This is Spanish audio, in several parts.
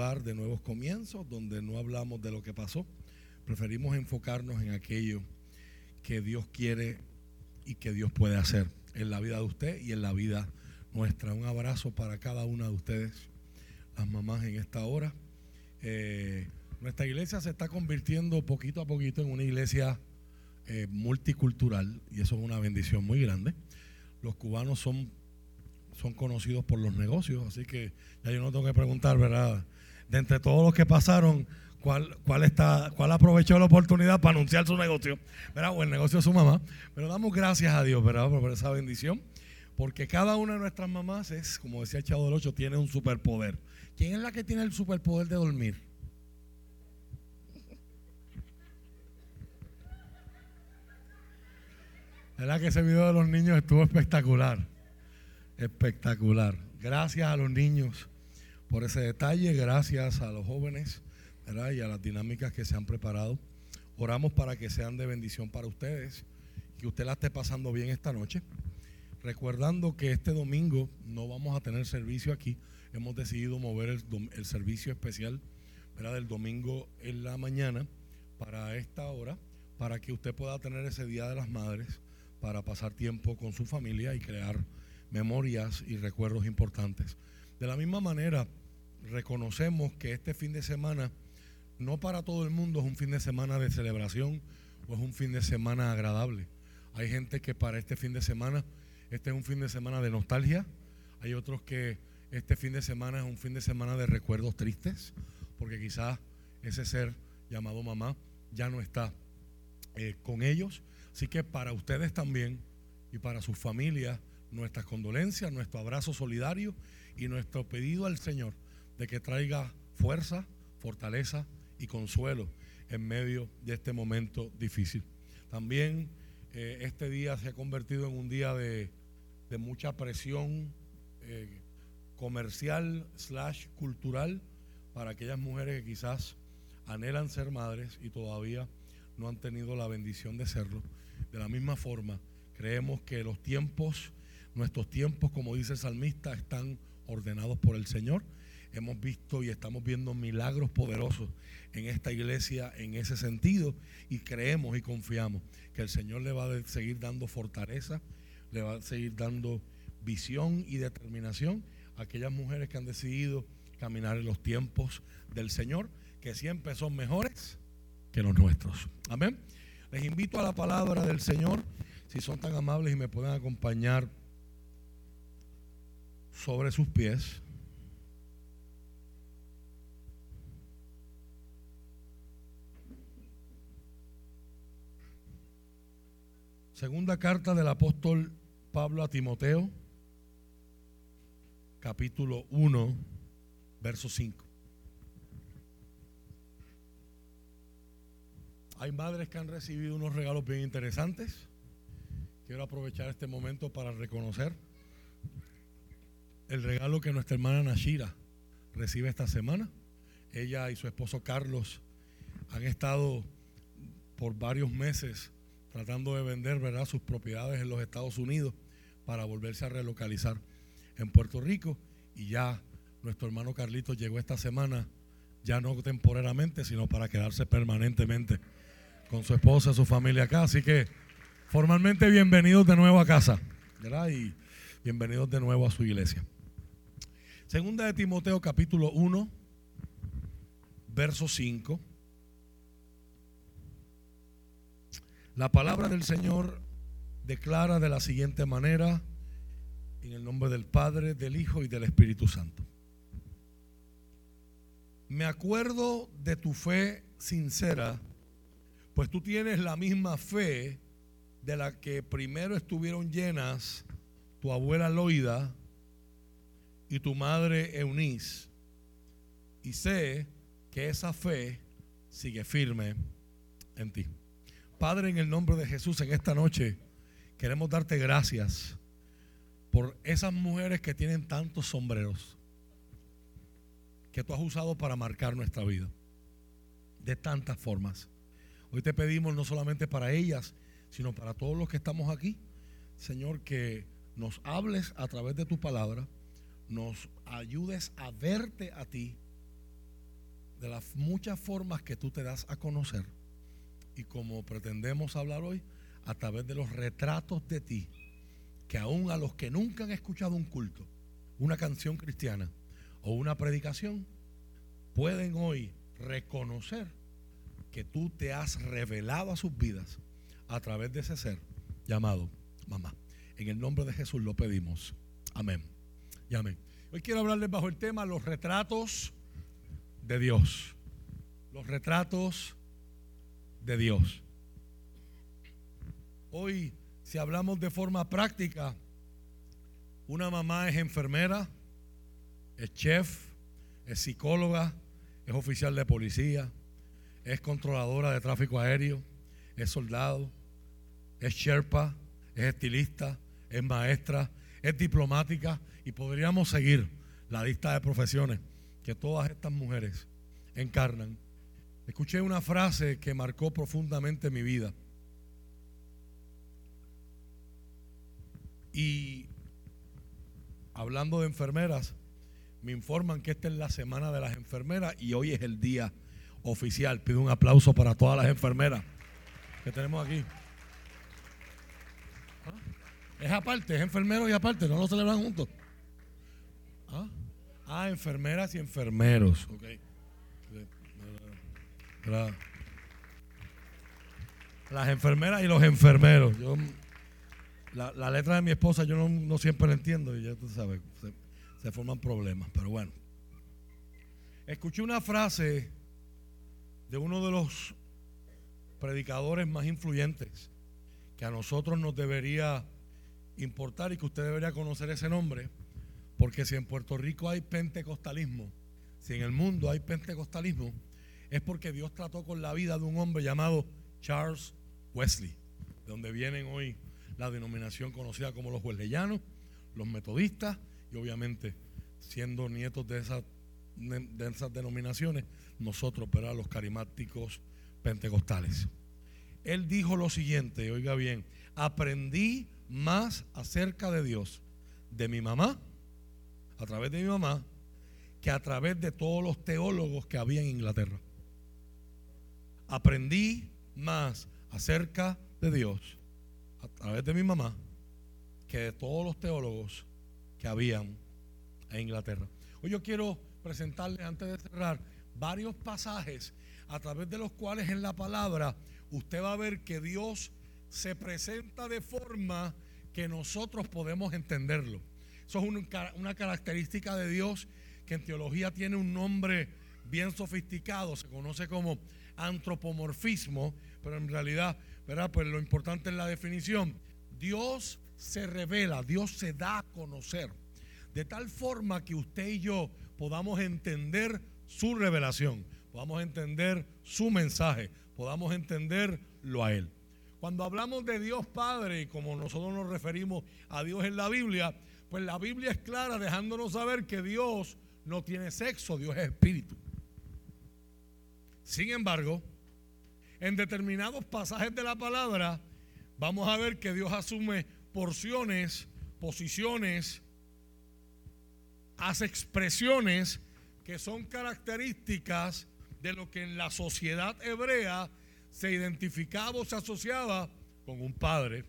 de nuevos comienzos, donde no hablamos de lo que pasó. Preferimos enfocarnos en aquello que Dios quiere y que Dios puede hacer en la vida de usted y en la vida nuestra. Un abrazo para cada una de ustedes, las mamás en esta hora. Eh, nuestra iglesia se está convirtiendo poquito a poquito en una iglesia eh, multicultural y eso es una bendición muy grande. Los cubanos son, son conocidos por los negocios, así que ya yo no tengo que preguntar, ¿verdad? De entre todos los que pasaron, ¿cuál, cuál, está, cuál aprovechó la oportunidad para anunciar su negocio? ¿verdad? O el negocio de su mamá. Pero damos gracias a Dios, ¿verdad? Por esa bendición. Porque cada una de nuestras mamás es, como decía Chavo del Ocho, tiene un superpoder. ¿Quién es la que tiene el superpoder de dormir? ¿Verdad que ese video de los niños estuvo espectacular? Espectacular. Gracias a los niños por ese detalle, gracias a los jóvenes ¿verdad? y a las dinámicas que se han preparado. Oramos para que sean de bendición para ustedes, que usted la esté pasando bien esta noche. Recordando que este domingo no vamos a tener servicio aquí, hemos decidido mover el, servicio especial ¿verdad? del domingo en la mañana para esta hora, para que usted pueda tener ese Día de las Madres para pasar tiempo con su familia y crear memorias y recuerdos importantes. De la misma manera, reconocemos que este fin de semana, no para todo el mundo es un fin de semana de celebración o es un fin de semana agradable. Hay gente que para este fin de semana, este es un fin de semana de nostalgia. Hay otros que este fin de semana es un fin de semana de recuerdos tristes, porque quizás ese ser llamado mamá ya no está eh, con ellos Así que para ustedes también y para sus familias, nuestras condolencias, nuestro abrazo solidario y nuestro pedido al Señor de que traiga fuerza, fortaleza y consuelo en medio de este momento difícil. También eh, este día se ha convertido en un día de, mucha presión eh, comercial slash cultural para aquellas mujeres que quizás anhelan ser madres y todavía no han tenido la bendición de serlo. De la misma forma, creemos que los tiempos, nuestros tiempos, como dice el salmista, están ordenados por el Señor. Hemos visto y estamos viendo milagros poderosos en esta iglesia en ese sentido y creemos y confiamos que el Señor le va a seguir dando fortaleza, le va a seguir dando visión y determinación a aquellas mujeres que han decidido caminar en los tiempos del Señor, que siempre son mejores que los nuestros. Amén. Les invito a la palabra del Señor, si son tan amables y me pueden acompañar sobre sus pies. Segunda carta del apóstol Pablo a Timoteo, capítulo 1, verso 5. Hay madres que han recibido unos regalos bien interesantes. Quiero aprovechar este momento para reconocer el regalo que nuestra hermana Nashira recibe esta semana. Ella y su esposo Carlos han estado por varios meses tratando de vender ¿verdad? sus propiedades en los Estados Unidos para volverse a relocalizar en Puerto Rico. Y ya nuestro hermano Carlito llegó esta semana, ya no temporalmente, sino para quedarse permanentemente con su esposa, su familia acá. Así que formalmente bienvenidos de nuevo a casa, ¿verdad? Y bienvenidos de nuevo a su iglesia. Segunda de Timoteo capítulo 1, verso 5. La palabra del Señor declara de la siguiente manera, en el nombre del Padre, del Hijo y del Espíritu Santo. Me acuerdo de tu fe sincera pues tú tienes la misma fe de la que primero estuvieron llenas tu abuela Loida y tu madre Eunice. Y sé que esa fe sigue firme en ti. Padre, en el nombre de Jesús, en esta noche queremos darte gracias por esas mujeres que tienen tantos sombreros que tú has usado para marcar nuestra vida de tantas formas. Hoy te pedimos no solamente para ellas, sino para todos los que estamos aquí, Señor, que nos hables a través de tu palabra, nos ayudes a verte a ti de las muchas formas que tú te das a conocer y como pretendemos hablar hoy, a través de los retratos de ti, que aún a los que nunca han escuchado un culto, una canción cristiana o una predicación, pueden hoy reconocer que tú te has revelado a sus vidas a través de ese ser llamado mamá. En el nombre de Jesús lo pedimos. Amén. Y amén. Hoy quiero hablarles bajo el tema los retratos de Dios. Los retratos Dios. Hoy, si hablamos de forma práctica, una mamá es enfermera, es chef, es psicóloga, es oficial de policía, es controladora de tráfico aéreo, es soldado, es sherpa, es estilista, es maestra, es diplomática y podríamos seguir la lista de profesiones que todas estas mujeres encarnan. Escuché una frase que marcó profundamente mi vida. Y hablando de enfermeras, me informan que esta es la semana de las enfermeras y hoy es el día oficial. Pido un aplauso para todas las enfermeras que tenemos aquí. ¿Ah? Es aparte, es enfermero y aparte, no lo celebran juntos. ¿Ah? Ah, enfermeras y enfermeros. Las enfermeras y los enfermeros. Yo, la, letra de mi esposa yo no, siempre la entiendo y ya tú sabes, se, se forman problemas, pero bueno. Escuché una frase de uno de los predicadores más influyentes que a nosotros nos debería importar y que usted debería conocer ese nombre porque si en Puerto Rico hay pentecostalismo, si en el mundo hay pentecostalismo, es porque Dios trató con la vida de un hombre llamado Charles Wesley, de donde vienen hoy la denominación conocida como los wesleyanos, los metodistas y obviamente siendo nietos de esas, de esas denominaciones, nosotros, pero los carismáticos pentecostales. Él dijo lo siguiente, oiga bien, aprendí más acerca de Dios de mi mamá a través de mi mamá que a través de todos los teólogos que había en Inglaterra. Aprendí más acerca de Dios a través de mi mamá que de todos los teólogos que habían en Inglaterra. Hoy yo quiero presentarles antes de cerrar varios pasajes a través de los cuales en la palabra usted va a ver que Dios se presenta de forma que nosotros podemos entenderlo. Eso es una característica de Dios que en teología tiene un nombre bien sofisticado, se conoce como antropomorfismo, pero en realidad, ¿verdad? Pues lo importante es la definición. Dios se revela, Dios se da a conocer, de tal forma que usted y yo podamos entender su revelación, podamos entender su mensaje, podamos entenderlo a Él. Cuando hablamos de Dios Padre, como nosotros nos referimos a Dios en la Biblia, pues la Biblia es clara dejándonos saber que Dios no tiene sexo, Dios es espíritu. Sin embargo, en determinados pasajes de la palabra, vamos a ver que Dios asume porciones, posiciones, hace expresiones que son características de lo que en la sociedad hebrea se identificaba o se asociaba con un padre,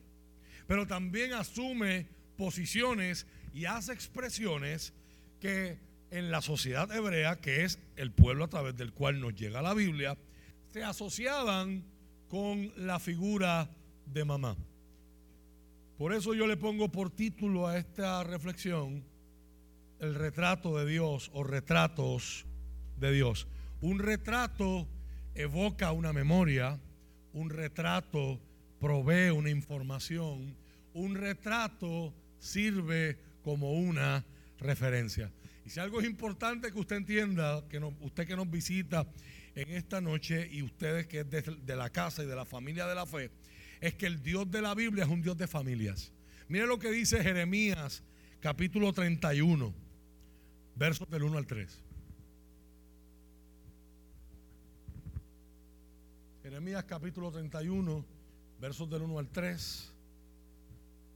pero también asume posiciones y hace expresiones que en la sociedad hebrea, que es el pueblo a través del cual nos llega la Biblia, se asociaban con la figura de mamá. Por eso yo le pongo por título a esta reflexión el retrato de Dios o retratos de Dios. Un retrato evoca una memoria, un retrato provee una información, un retrato sirve como una referencia. Si algo es importante que usted entienda, que usted que nos visita en esta noche y ustedes que es de, la casa y de la familia de la fe, es que el Dios de la Biblia es un Dios de familias. Mire lo que dice Jeremías capítulo 31, versos del 1 al 3. Jeremías capítulo 31, versos del 1 al 3.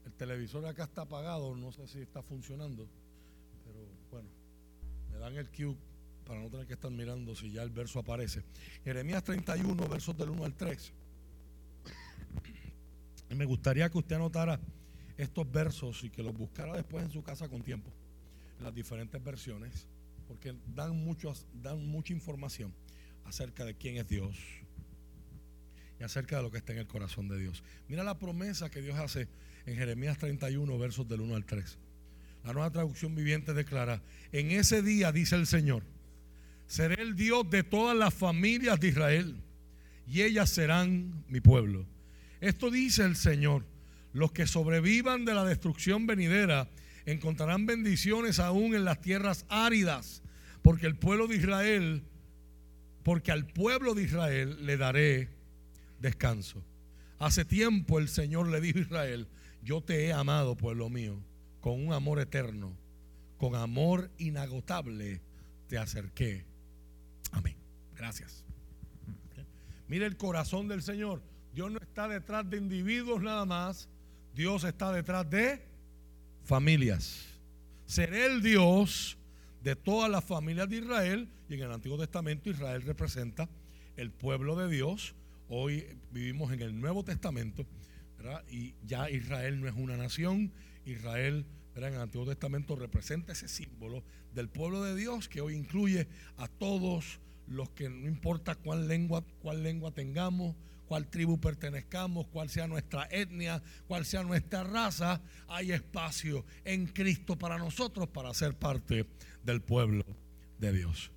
El televisor acá está apagado, no sé si está funcionando, dan el cue para no tener que estar mirando si ya el verso aparece. Jeremías 31, versos del 1 al 3. Me gustaría que usted anotara estos versos y que los buscara después en su casa con tiempo, las diferentes versiones, porque dan, muchos, dan mucha información acerca de quién es Dios y acerca de lo que está en el corazón de Dios. Mira la promesa que Dios hace en Jeremías 31, versos del 1 al 3. La nueva traducción viviente declara, en ese día, dice el Señor, seré el Dios de todas las familias de Israel y ellas serán mi pueblo. Esto dice el Señor, los que sobrevivan de la destrucción venidera encontrarán bendiciones aún en las tierras áridas, porque el pueblo de Israel, porque al pueblo de Israel le daré descanso. Hace tiempo el Señor le dijo a Israel, yo te he amado, pueblo mío con un amor eterno, con amor inagotable, te acerqué. Amén. Gracias. Mire el corazón del Señor. Dios no está detrás de individuos nada más. Dios está detrás de familias. Seré el Dios de todas las familias de Israel. Y en el Antiguo Testamento Israel representa el pueblo de Dios. Hoy vivimos en el Nuevo Testamento. Y ya Israel no es una nación. Israel en el Antiguo Testamento representa ese símbolo del pueblo de Dios que hoy incluye a todos los que no importa cuál lengua, cuál lengua tengamos, cuál tribu pertenezcamos, cuál sea nuestra etnia, cuál sea nuestra raza, hay espacio en Cristo para nosotros para ser parte del pueblo de Dios.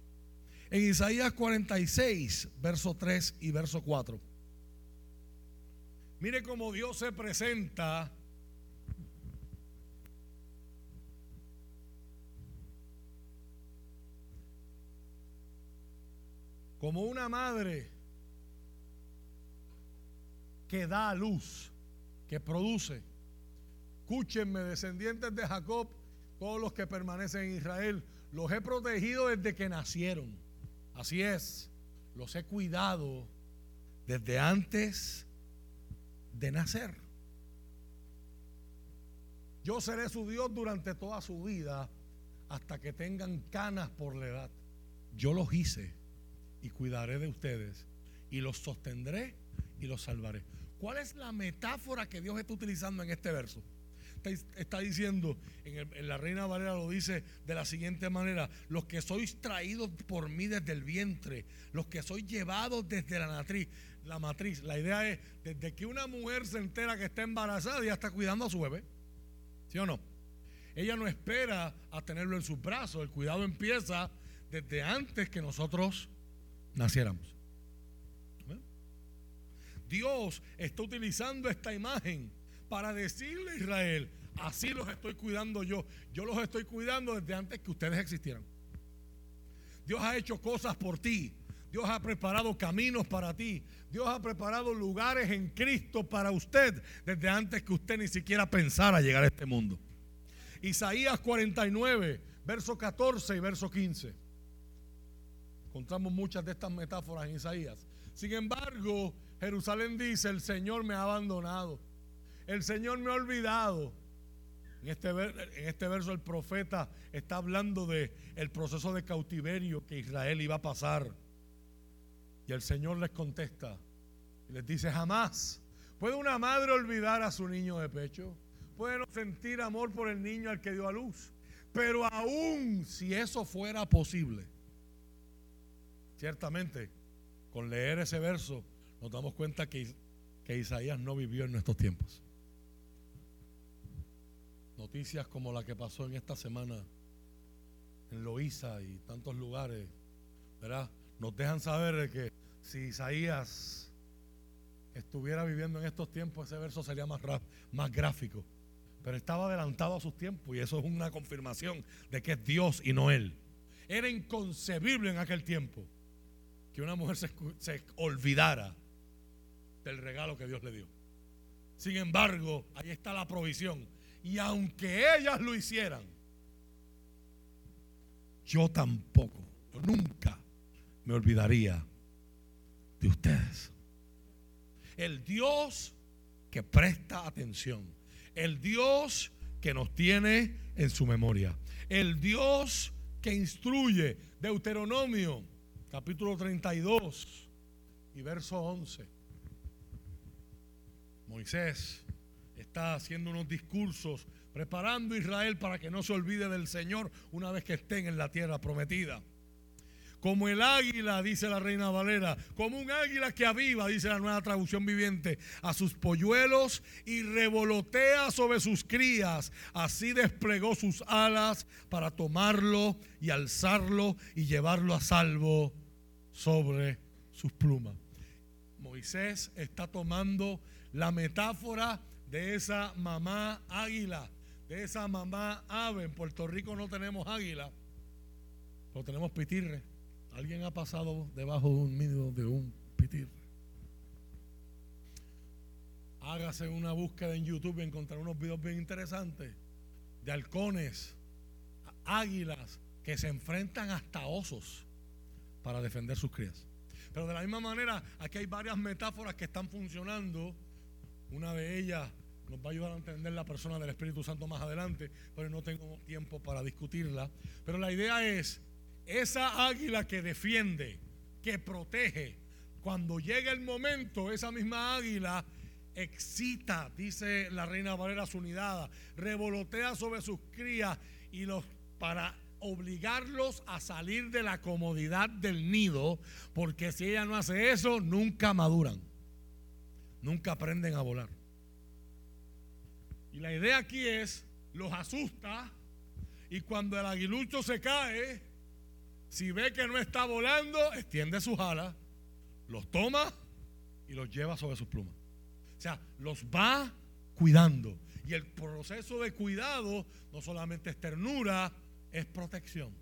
En Isaías 46, verso 3 y verso 4. Mire cómo Dios se presenta como una madre que da luz, que produce. Escúchenme, descendientes de Jacob, todos los que permanecen en Israel, los he protegido desde que nacieron. Así es, los he cuidado desde antes de nacer. Yo seré su Dios durante toda su vida hasta que tengan canas por la edad. Yo los hice y cuidaré de ustedes y los sostendré y los salvaré. ¿Cuál es la metáfora que Dios está utilizando en este verso? Está, diciendo, en, la Reina Valera lo dice de la siguiente manera, los que sois traídos por mí desde el vientre, los que sois llevados desde la matriz, la matriz. La idea es, desde que una mujer se entera que está embarazada, ya está cuidando a su bebé. ¿Sí o no? Ella no espera a tenerlo en sus brazos, el cuidado empieza desde antes que nosotros naciéramos. Dios está utilizando esta imagen para decirle a Israel, así los estoy cuidando yo. Yo los estoy cuidando desde antes que ustedes existieran. Dios ha hecho cosas por ti. Dios ha preparado caminos para ti. Dios ha preparado lugares en Cristo para usted desde antes que usted ni siquiera pensara llegar a este mundo. Isaías 49, verso 14 y verso 15. Encontramos muchas de estas metáforas en Isaías. Sin embargo, Jerusalén dice, el Señor me ha abandonado. El Señor me ha olvidado. En este, en este verso el profeta está hablando de proceso de cautiverio que Israel iba a pasar. Y el Señor les contesta y les dice, jamás puede una madre olvidar a su niño de pecho. Puede no sentir amor por el niño al que dio a luz. Pero aún si eso fuera posible, Ciertamente, con leer ese verso, nos damos cuenta que, que Isaías no vivió en nuestros tiempos. Noticias como la que pasó en esta semana en Loíza y tantos lugares, ¿verdad? Nos dejan saber que si Isaías estuviera viviendo en estos tiempos, ese verso sería más, más gráfico. Pero estaba adelantado a sus tiempos y eso es una confirmación de que es Dios y no Él. Era inconcebible en aquel tiempo que una mujer se, olvidara del regalo que Dios le dio. Sin embargo, ahí está la provisión. Y aunque ellas lo hicieran, yo tampoco, nunca me olvidaría de ustedes. El Dios que presta atención, el Dios que nos tiene en su memoria, el Dios que instruye. Deuteronomio, capítulo 32 y verso 11. Moisés está haciendo unos discursos, preparando a Israel para que no se olvide del Señor una vez que estén en la tierra prometida. Como el águila, dice la reina Valera, como un águila que aviva, dice la nueva traducción viviente, a sus polluelos y revolotea sobre sus crías. Así desplegó sus alas para tomarlo y alzarlo y llevarlo a salvo sobre sus plumas. Moisés está tomando la metáfora de esa mamá águila, de esa mamá ave. En Puerto Rico no tenemos águila, pero tenemos pitirre. ¿Alguien ha pasado debajo de un nido de un pitirre? Hágase una búsqueda en YouTube y encontrar unos videos bien interesantes de halcones, águilas que se enfrentan hasta osos para defender sus crías. Pero de la misma manera, aquí hay varias metáforas que están funcionando. Una de ellas nos va a ayudar a entender la persona del Espíritu Santo más adelante, pero no tengo tiempo para discutirla. Pero la idea es esa águila que defiende, que protege, cuando llega el momento, esa misma águila excita, dice la reina Valera su unidad, revolotea sobre sus crías y los para obligarlos a salir de la comodidad del nido, porque si ella no hace eso, nunca maduran, nunca aprenden a volar. Y la idea aquí es, los asusta y cuando el aguilucho se cae, si ve que no está volando, extiende sus alas, los toma y los lleva sobre sus plumas. O sea, los va cuidando. Y el proceso de cuidado no solamente es ternura, es protección.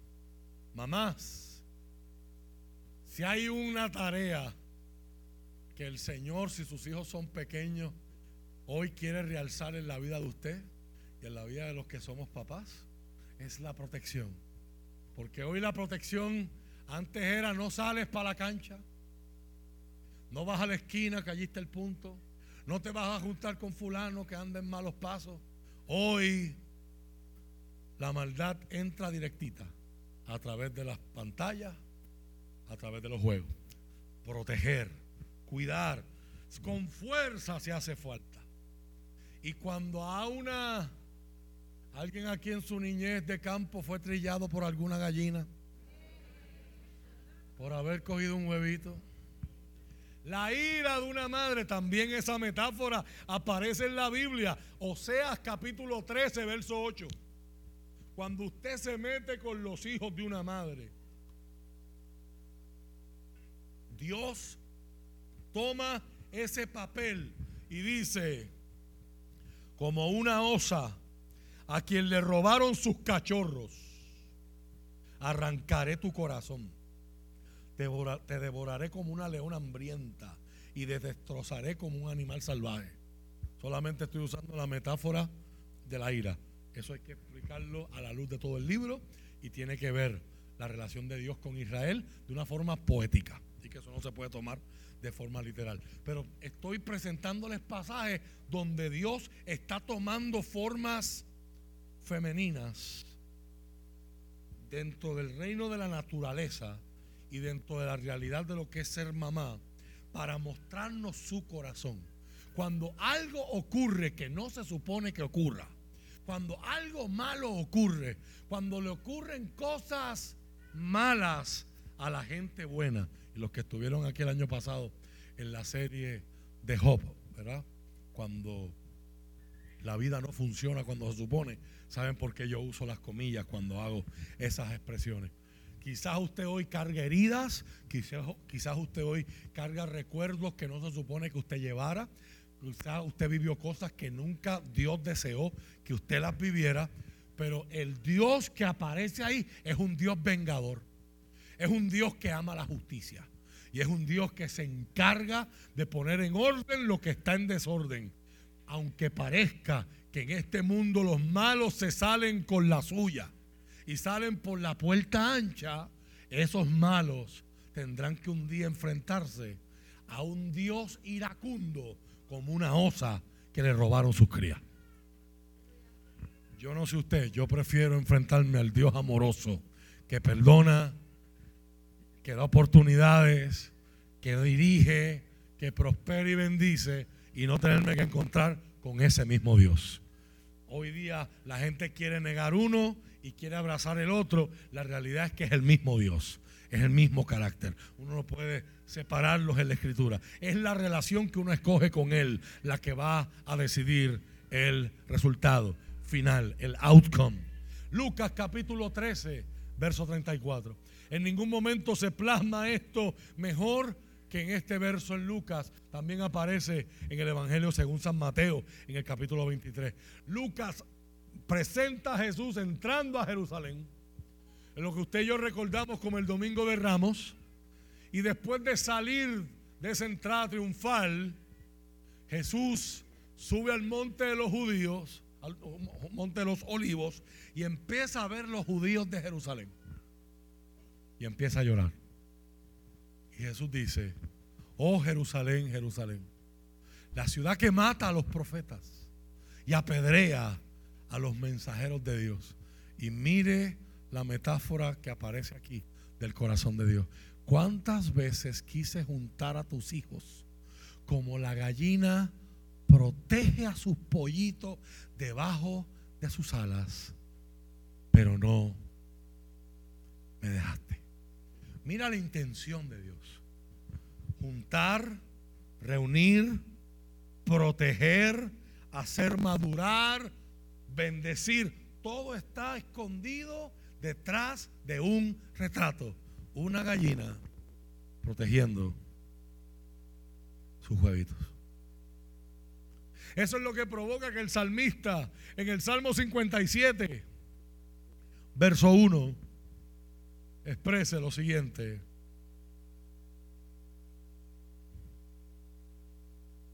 Mamás, si hay una tarea que el Señor, si sus hijos son pequeños, hoy quiere realzar en la vida de usted y en la vida de los que somos papás, es la protección. Porque hoy la protección antes era no sales para la cancha, no vas a la esquina que allí está el punto, no te vas a juntar con fulano que anda en malos pasos. Hoy la maldad entra directita a través de las pantallas, a través de los juegos. Proteger, cuidar, con fuerza se hace falta. Y cuando a una ¿Alguien aquí en su niñez de campo fue trillado por alguna gallina? Por haber cogido un huevito. La ira de una madre, también esa metáfora aparece en la Biblia. Oseas capítulo 13, verso 8. Cuando usted se mete con los hijos de una madre, Dios toma ese papel y dice, como una osa a quien le robaron sus cachorros, arrancaré tu corazón. Te, devoraré como una leona hambrienta y te destrozaré como un animal salvaje. Solamente estoy usando la metáfora de la ira. Eso hay que explicarlo a la luz de todo el libro y tiene que ver la relación de Dios con Israel de una forma poética. Así que eso no se puede tomar de forma literal. Pero estoy presentándoles pasajes donde Dios está tomando formas femeninas dentro del reino de la naturaleza y dentro de la realidad de lo que es ser mamá para mostrarnos su corazón. Cuando algo ocurre que no se supone que ocurra, cuando algo malo ocurre, cuando le ocurren cosas malas a la gente buena, y los que estuvieron aquí el año pasado en la serie de Job, ¿verdad? Cuando la vida no funciona cuando se supone, ¿Saben por qué yo uso las comillas cuando hago esas expresiones? Quizás usted hoy carga heridas, quizás, quizás usted hoy carga recuerdos que no se supone que usted llevara, usted vivió cosas que nunca Dios deseó que usted las viviera, pero el Dios que aparece ahí es un Dios vengador, es un Dios que ama la justicia. Y es un Dios que se encarga de poner en orden lo que está en desorden, aunque parezca que en este mundo los malos se salen con la suya y salen por la puerta ancha, esos malos tendrán que un día enfrentarse a un Dios iracundo como una osa que le robaron sus crías. Yo no sé usted, yo prefiero enfrentarme al Dios amoroso que perdona, que da oportunidades, que dirige, que prospera y bendice y no tenerme que encontrar con ese mismo Dios. Hoy día la gente quiere negar uno y quiere abrazar el otro. La realidad es que es el mismo Dios, es el mismo carácter. Uno no puede separarlos en la escritura. Es la relación que uno escoge con Él la que va a decidir el resultado final, el outcome. Lucas capítulo 13, verso 34. En ningún momento se plasma esto mejor que en este verso en Lucas también aparece en el Evangelio según San Mateo en el capítulo 23. Lucas presenta a Jesús entrando a Jerusalén, en lo que usted y yo recordamos como el Domingo de Ramos, y después de salir de esa entrada triunfal, Jesús sube al monte de los judíos, al monte de los olivos, y empieza a ver los judíos de Jerusalén. Y empieza a llorar. Y Jesús dice, oh Jerusalén, Jerusalén, la ciudad que mata a los profetas y apedrea a los mensajeros de Dios. Y mire la metáfora que aparece aquí del corazón de Dios. ¿Cuántas veces quise juntar a tus hijos como la gallina protege a sus pollitos debajo de sus alas? Pero no me dejaste. Mira la intención de Dios. Juntar, reunir, proteger, hacer madurar, bendecir. Todo está escondido detrás de un retrato. Una gallina protegiendo sus huevitos. Eso es lo que provoca que el salmista en el Salmo 57, verso 1, exprese lo siguiente.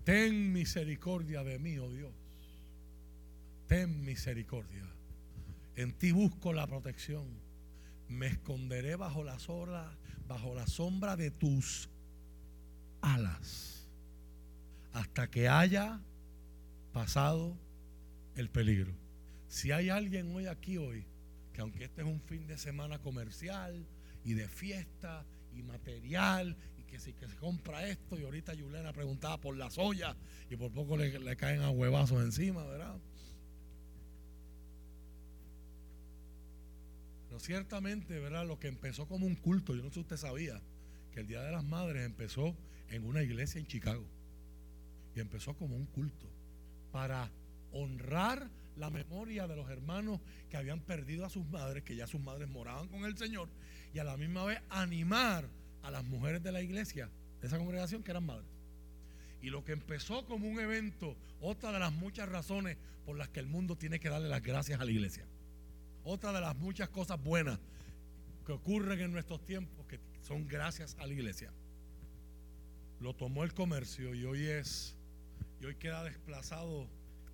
Ten misericordia de mí, oh Dios. Ten misericordia. En ti busco la protección. Me esconderé bajo la sombra, bajo la sombra de tus alas hasta que haya pasado el peligro. Si hay alguien hoy aquí hoy que aunque este es un fin de semana comercial y de fiesta y material y que si que se compra esto y ahorita Yulena preguntaba por la soya y por poco le, le caen a huevazos encima, ¿verdad? Pero ciertamente, ¿verdad? Lo que empezó como un culto, yo no sé si usted sabía, que el Día de las Madres empezó en una iglesia en Chicago. Y empezó como un culto para honrar la memoria de los hermanos que habían perdido a sus madres, que ya sus madres moraban con el Señor, y a la misma vez animar a las mujeres de la iglesia, de esa congregación que eran madres. Y lo que empezó como un evento, otra de las muchas razones por las que el mundo tiene que darle las gracias a la iglesia. Otra de las muchas cosas buenas que ocurren en nuestros tiempos, que son gracias a la iglesia. Lo tomó el comercio y hoy es, y hoy queda desplazado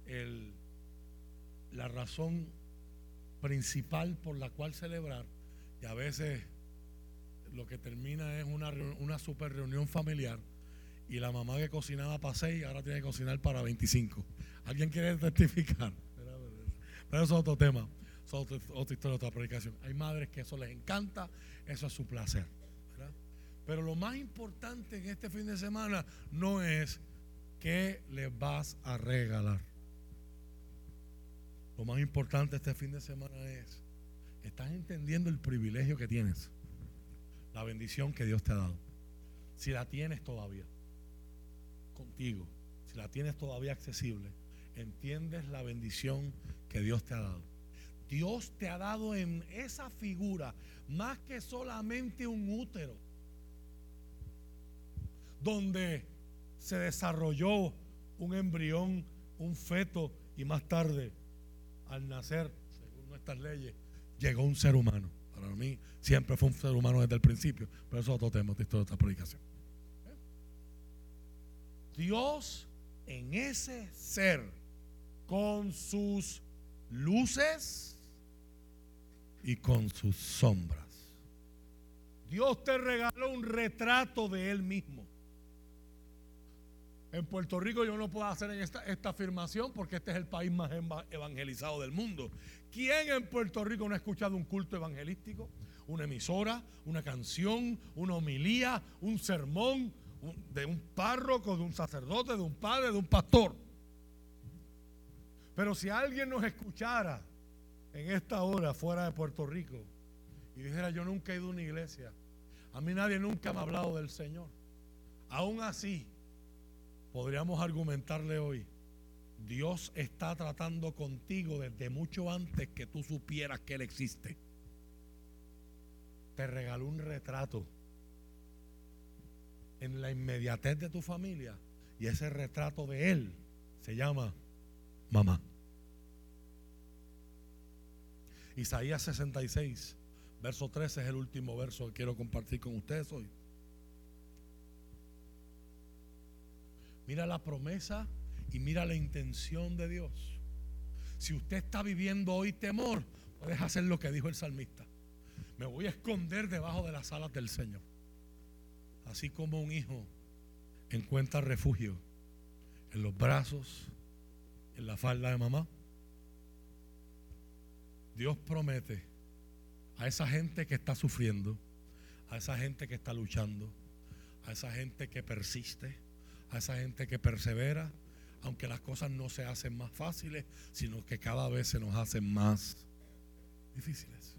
el, la razón principal por la cual celebrar y a veces lo que termina es una, una super reunión familiar y la mamá que cocinaba para seis ahora tiene que cocinar para 25. ¿Alguien quiere testificar? Pero eso es otro tema, es otra, historia, otra predicación. Hay madres que eso les encanta, eso es su placer. Pero lo más importante en este fin de semana no es qué le vas a regalar. Lo más importante este fin de semana es, estás entendiendo el privilegio que tienes, la bendición que Dios te ha dado. Si la tienes todavía contigo, si la tienes todavía accesible, entiendes la bendición que Dios te ha dado. Dios te ha dado en esa figura más que solamente un útero, donde se desarrolló un embrión, un feto y más tarde al nacer, según nuestras leyes, llegó un ser humano. Para mí siempre fue un ser humano desde el principio, pero eso es otro tema, de otra predicación. Dios en ese ser, con sus luces y con sus sombras. Dios te regaló un retrato de Él mismo. En Puerto Rico yo no puedo hacer esta, esta afirmación porque este es el país más evangelizado del mundo. ¿Quién en Puerto Rico no ha escuchado un culto evangelístico? Una emisora, una canción, una homilía, un sermón de un párroco, de un sacerdote, de un padre, de un pastor. Pero si alguien nos escuchara en esta hora fuera de Puerto Rico y dijera yo nunca he ido a una iglesia, a mí nadie nunca me ha hablado del Señor. Aún así, podríamos argumentarle hoy, Dios está tratando contigo desde mucho antes que tú supieras que Él existe. Te regaló un retrato en la inmediatez de tu familia y ese retrato de Él se llama mamá. Isaías 66, verso 13 es el último verso que quiero compartir con ustedes hoy. Mira la promesa y mira la intención de Dios. Si usted está viviendo hoy temor, puedes hacer lo que dijo el salmista. Me voy a esconder debajo de las alas del Señor. Así como un hijo encuentra refugio en los brazos, en la falda de mamá. Dios promete a esa gente que está sufriendo, a esa gente que está luchando, a esa gente que persiste, a esa gente que persevera, aunque las cosas no se hacen más fáciles, sino que cada vez se nos hacen más difíciles.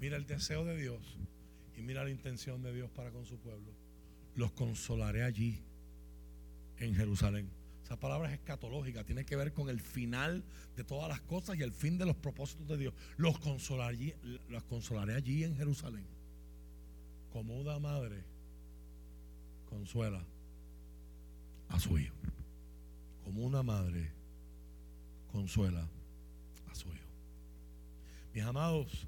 Mira el deseo de Dios y mira la intención de Dios para con su pueblo. Los consolaré allí, en Jerusalén. Esa palabra es escatológica, tiene que ver con el final de todas las cosas y el fin de los propósitos de Dios. Los consolaré, los consolaré allí en Jerusalén. Como una madre consuela a su hijo. Como una madre consuela a su hijo. Mis amados,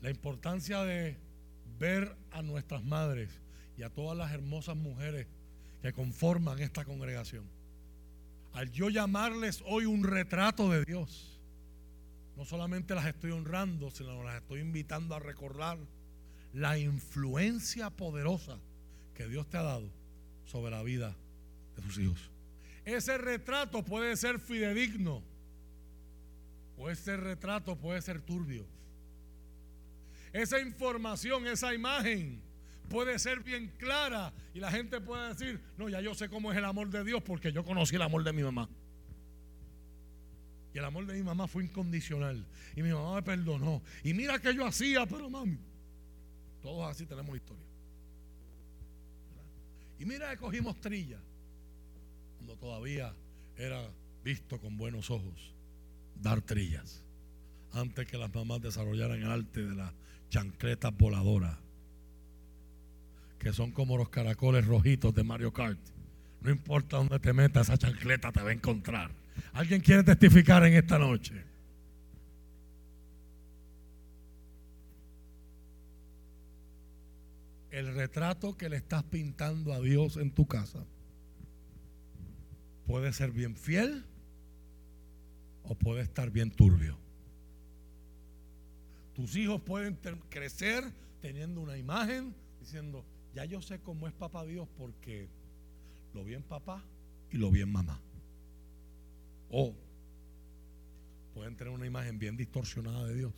la importancia de ver a nuestras madres y a todas las hermosas mujeres que conforman esta congregación. Al yo llamarles hoy un retrato de Dios, no solamente las estoy honrando, sino las estoy invitando a recordar la influencia poderosa que Dios te ha dado sobre la vida de sus hijos. Ese retrato puede ser fidedigno o ese retrato puede ser turbio. Esa información, esa imagen puede ser bien clara y la gente puede decir, no, ya yo sé cómo es el amor de Dios porque yo conocí el amor de mi mamá. Y el amor de mi mamá fue incondicional. Y mi mamá me perdonó. Y mira que yo hacía, pero mami, todos así tenemos historia. Y mira que cogimos trilla cuando todavía era visto con buenos ojos dar trillas antes que las mamás desarrollaran el arte de la chancleta voladora que son como los caracoles rojitos de Mario Kart. No importa dónde te metas, esa chancleta te va a encontrar. ¿Alguien quiere testificar en esta noche? El retrato que le estás pintando a Dios en tu casa puede ser bien fiel o puede estar bien turbio. Tus hijos pueden crecer teniendo una imagen diciendo, ya yo sé cómo es papá Dios porque lo vi en papá y lo vi en mamá. O pueden tener una imagen bien distorsionada de Dios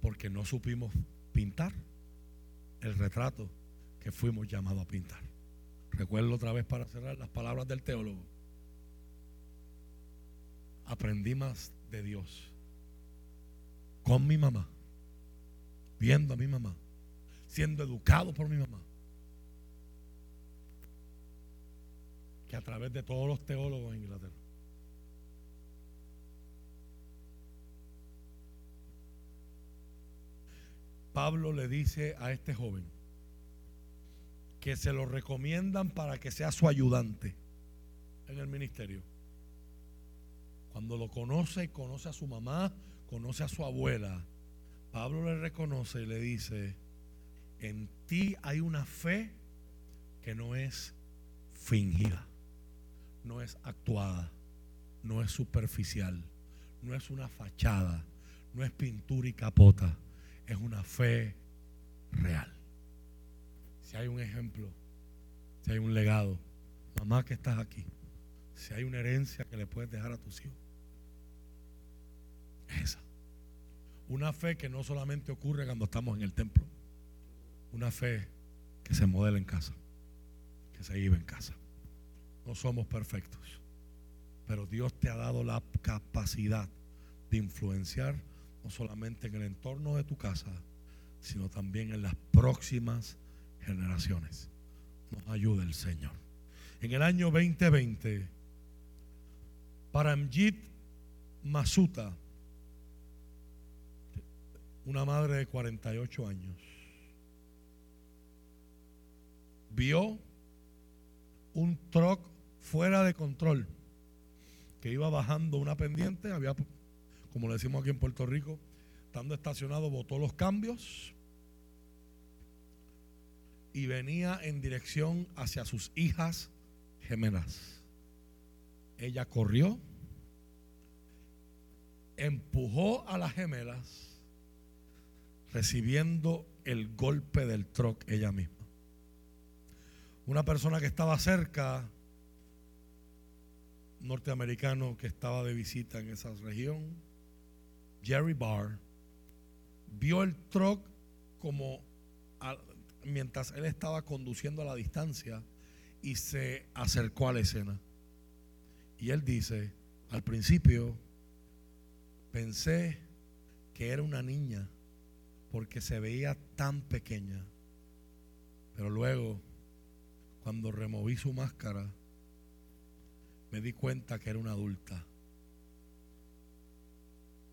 porque no supimos pintar el retrato que fuimos llamados a pintar. Recuerdo otra vez para cerrar las palabras del teólogo. Aprendí más de Dios con mi mamá, viendo a mi mamá, siendo educado por mi mamá. Que a través de todos los teólogos en Inglaterra. Pablo le dice a este joven que se lo recomiendan para que sea su ayudante en el ministerio. Cuando lo conoce, conoce a su mamá, conoce a su abuela, Pablo le reconoce y le dice, en ti hay una fe que no es fingida, no es actuada, no es superficial, no es una fachada, no es pintura y capota, es una fe real. Si hay un ejemplo Si hay un legado, mamá que estás aquí, si hay una herencia que le puedes dejar a tus hijos, esa. Una fe que no solamente ocurre cuando estamos en el templo, una fe que se modela en casa, que se vive en casa. No somos perfectos, pero Dios te ha dado la capacidad de influenciar no solamente en el entorno de tu casa, sino también en las próximas generaciones. Nos ayude el Señor. En el año 2020, Paramjit Masuta, una madre de 48 años, vio un truck fuera de control que iba bajando una pendiente, había, como le decimos aquí en Puerto Rico, estando estacionado, botó los cambios y venía en dirección hacia sus hijas gemelas. Ella corrió, empujó a las gemelas, recibiendo el golpe del truck ella misma. Una persona que estaba cerca, norteamericano que estaba de visita en esa región, Jerry Barr, vio el truck como mientras él estaba conduciendo a la distancia y se acercó a la escena. Y él dice, al principio pensé que era una niña porque se veía tan pequeña. Pero luego, cuando removí su máscara, me di cuenta que era una adulta.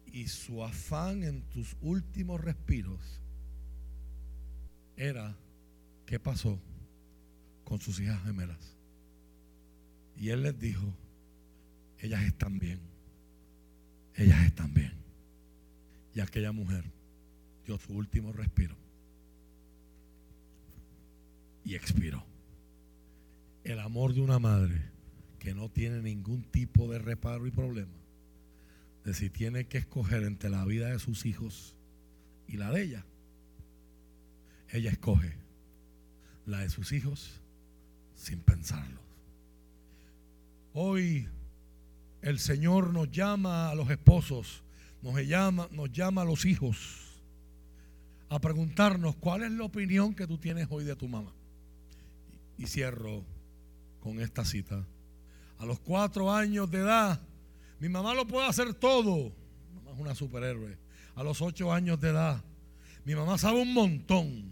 Y su afán en tus últimos respiros era qué pasó con sus hijas gemelas. Y él les dijo, ellas están bien, ellas están bien. Y aquella mujer dio su último respiro y expiró. El amor de una madre que no tiene ningún tipo de reparo y problema de si tiene que escoger entre la vida de sus hijos y la de ella ella escoge la de sus hijos sin pensarlo. Hoy el Señor nos llama a los esposos, nos llama, nos llama a los hijos a preguntarnos cuál es la opinión que tú tienes hoy de tu mamá. Y cierro con esta cita. A los cuatro años de edad, mi mamá lo puede hacer todo. Mi mamá es una superhéroe. A los ocho años de edad, mi mamá sabe un montón.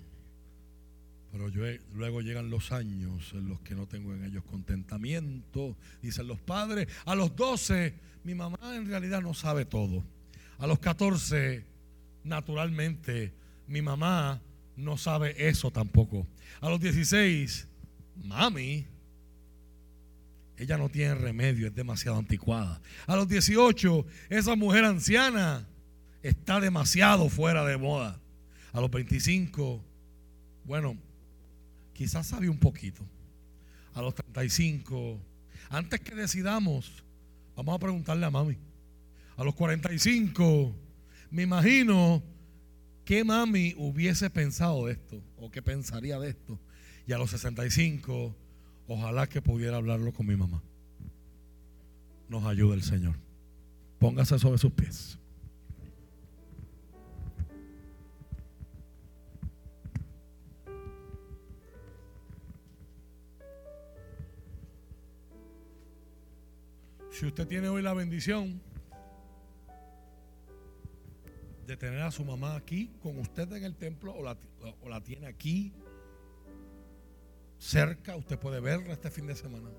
Pero luego llegan los años en los que no tengo en ellos contentamiento, dicen los padres. A los 12, mi mamá en realidad no sabe todo. A los 14, naturalmente, mi mamá no sabe eso tampoco. A los 16, mami, ella no tiene remedio, es demasiado anticuada. A los 18, esa mujer anciana está demasiado fuera de moda. A los 25, bueno, quizás sabe un poquito. A los 35, antes que decidamos, vamos a preguntarle a mami. A los 45, me imagino qué mami hubiese pensado de esto o qué pensaría de esto. Y a los 65, ojalá que pudiera hablarlo con mi mamá. Nos ayude el Señor. Póngase sobre sus pies. Si usted tiene hoy la bendición de tener a su mamá aquí con usted en el templo o la, tiene aquí cerca, usted puede verla este fin de semana.